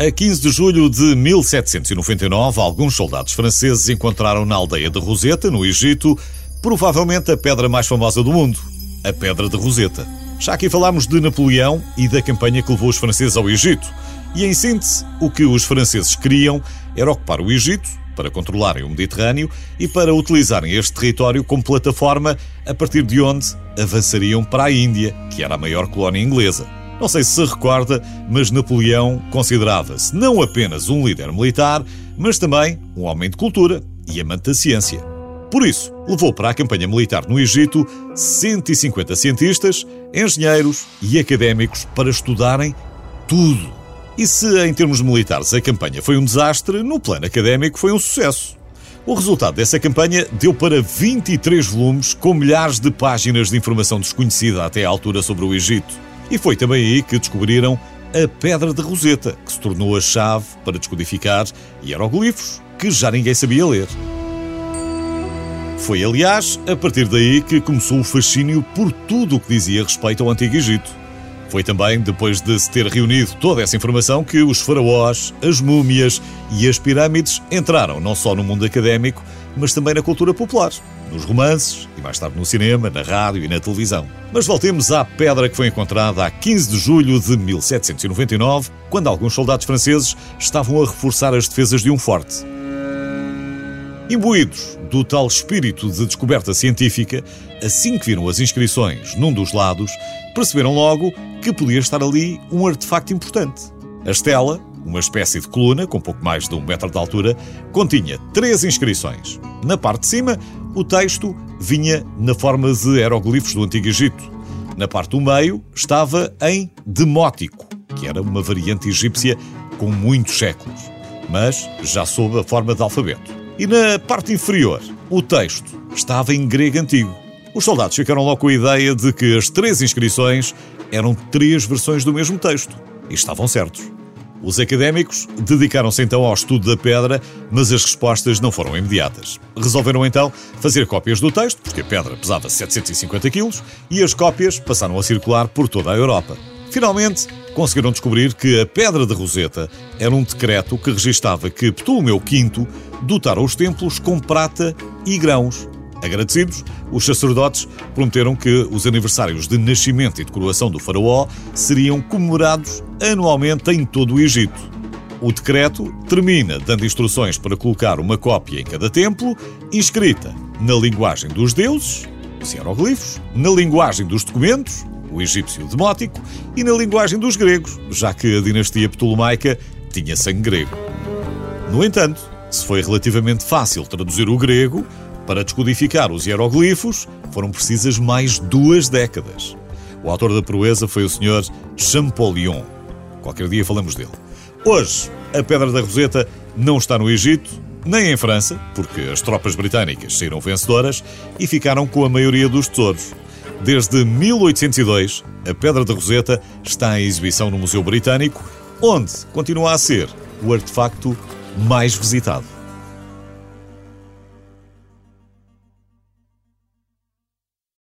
A 15 de julho de 1799, alguns soldados franceses encontraram na aldeia de Roseta, no Egito, provavelmente a pedra mais famosa do mundo, a Pedra de Roseta. Já aqui falámos de Napoleão e da campanha que levou os franceses ao Egito. E em síntese, o que os franceses queriam era ocupar o Egito para controlarem o Mediterrâneo e para utilizarem este território como plataforma a partir de onde avançariam para a Índia, que era a maior colónia inglesa. Não sei se se recorda, mas Napoleão considerava-se não apenas um líder militar, mas também um homem de cultura e amante da ciência. Por isso, levou para a campanha militar no Egito 150 cientistas, engenheiros e académicos para estudarem tudo. E se, em termos militares, a campanha foi um desastre, no plano académico foi um sucesso. O resultado dessa campanha deu para 23 volumes com milhares de páginas de informação desconhecida até à altura sobre o Egito. E foi também aí que descobriram a Pedra de Roseta, que se tornou a chave para descodificar hieroglifos que já ninguém sabia ler. Foi, aliás, a partir daí que começou o fascínio por tudo o que dizia respeito ao Antigo Egito. Foi também depois de se ter reunido toda essa informação que os faraós, as múmias e as pirâmides entraram não só no mundo académico, mas também na cultura popular, nos romances e mais tarde no cinema, na rádio e na televisão. Mas voltemos à pedra que foi encontrada a 15 de julho de 1799, quando alguns soldados franceses estavam a reforçar as defesas de um forte. Imbuídos do tal espírito de descoberta científica, assim que viram as inscrições num dos lados, perceberam logo que podia estar ali um artefacto importante. A estela, uma espécie de coluna com pouco mais de um metro de altura, continha três inscrições. Na parte de cima, o texto vinha na forma de hieroglifos do Antigo Egito. Na parte do meio, estava em demótico, que era uma variante egípcia com muitos séculos, mas já sob a forma de alfabeto. E na parte inferior, o texto estava em grego antigo. Os soldados ficaram logo com a ideia de que as três inscrições eram três versões do mesmo texto. E estavam certos. Os académicos dedicaram-se então ao estudo da pedra, mas as respostas não foram imediatas. Resolveram então fazer cópias do texto, porque a pedra pesava 750 quilos, e as cópias passaram a circular por toda a Europa. Finalmente, conseguiram descobrir que a Pedra de Roseta era um decreto que registava que Ptolomeu V dotara os templos com prata e grãos. Agradecidos, os sacerdotes prometeram que os aniversários de nascimento e de coroação do faraó seriam comemorados anualmente em todo o Egito. O decreto termina dando instruções para colocar uma cópia em cada templo, inscrita na linguagem dos deuses, os hieroglifos, na linguagem dos documentos, o egípcio demótico, e na linguagem dos gregos, já que a dinastia ptolomaica tinha sangue grego. No entanto, se foi relativamente fácil traduzir o grego, para descodificar os hieroglifos foram precisas mais duas décadas. O autor da proeza foi o Sr. Champollion. Qualquer dia falamos dele. Hoje, a Pedra da Roseta não está no Egito, nem em França, porque as tropas britânicas saíram vencedoras e ficaram com a maioria dos tesouros. Desde 1802, a Pedra da Roseta está em exibição no Museu Britânico, onde continua a ser o artefacto mais visitado.